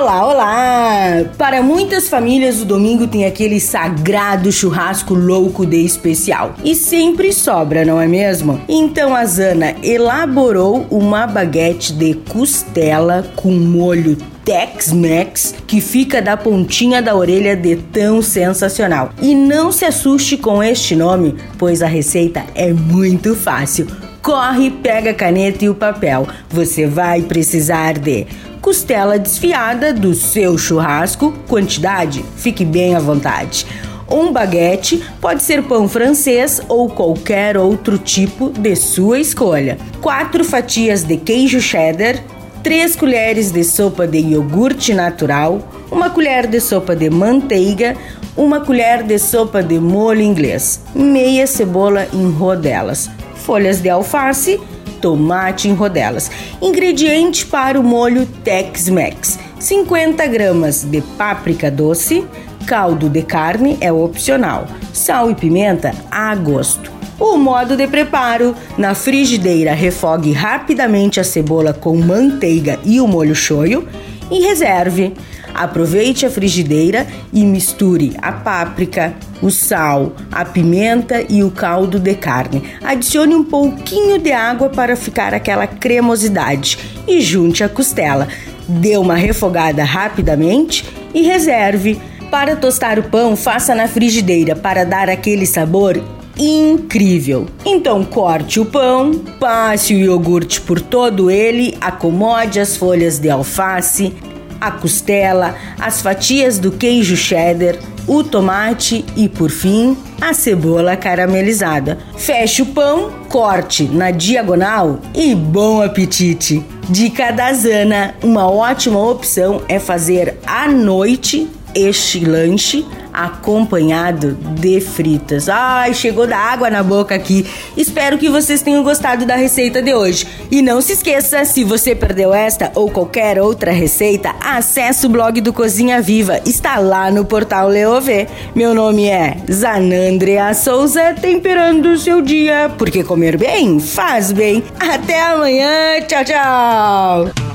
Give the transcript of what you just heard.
Olá, olá! Para muitas famílias, o domingo tem aquele sagrado churrasco louco de especial. E sempre sobra, não é mesmo? Então a Zana elaborou uma baguete de costela com molho Tex-Mex que fica da pontinha da orelha de tão sensacional. E não se assuste com este nome, pois a receita é muito fácil. Corre, pega a caneta e o papel. Você vai precisar de costela desfiada do seu churrasco, quantidade, fique bem à vontade. Um baguete pode ser pão francês ou qualquer outro tipo de sua escolha. Quatro fatias de queijo cheddar, 3 colheres de sopa de iogurte natural, uma colher de sopa de manteiga, uma colher de sopa de molho inglês, meia cebola em rodelas, folhas de alface, tomate em rodelas. Ingrediente para o molho Tex-Mex: 50 gramas de páprica doce, caldo de carne é opcional, sal e pimenta a gosto. O modo de preparo: na frigideira, refogue rapidamente a cebola com manteiga e o molho shoyu e reserve. Aproveite a frigideira e misture a páprica, o sal, a pimenta e o caldo de carne. Adicione um pouquinho de água para ficar aquela cremosidade e junte a costela. Dê uma refogada rapidamente e reserve. Para tostar o pão, faça na frigideira para dar aquele sabor incrível. Então corte o pão, passe o iogurte por todo ele, acomode as folhas de alface, a costela, as fatias do queijo cheddar, o tomate e, por fim, a cebola caramelizada. Feche o pão, corte na diagonal e bom apetite! Dica da Zana: uma ótima opção é fazer à noite este lanche acompanhado de fritas. Ai, chegou da água na boca aqui. Espero que vocês tenham gostado da receita de hoje. E não se esqueça, se você perdeu esta ou qualquer outra receita, acesse o blog do Cozinha Viva. Está lá no portal Leovê. Meu nome é Zanandrea Souza, temperando o seu dia, porque comer bem faz bem. Até amanhã. Tchau, tchau.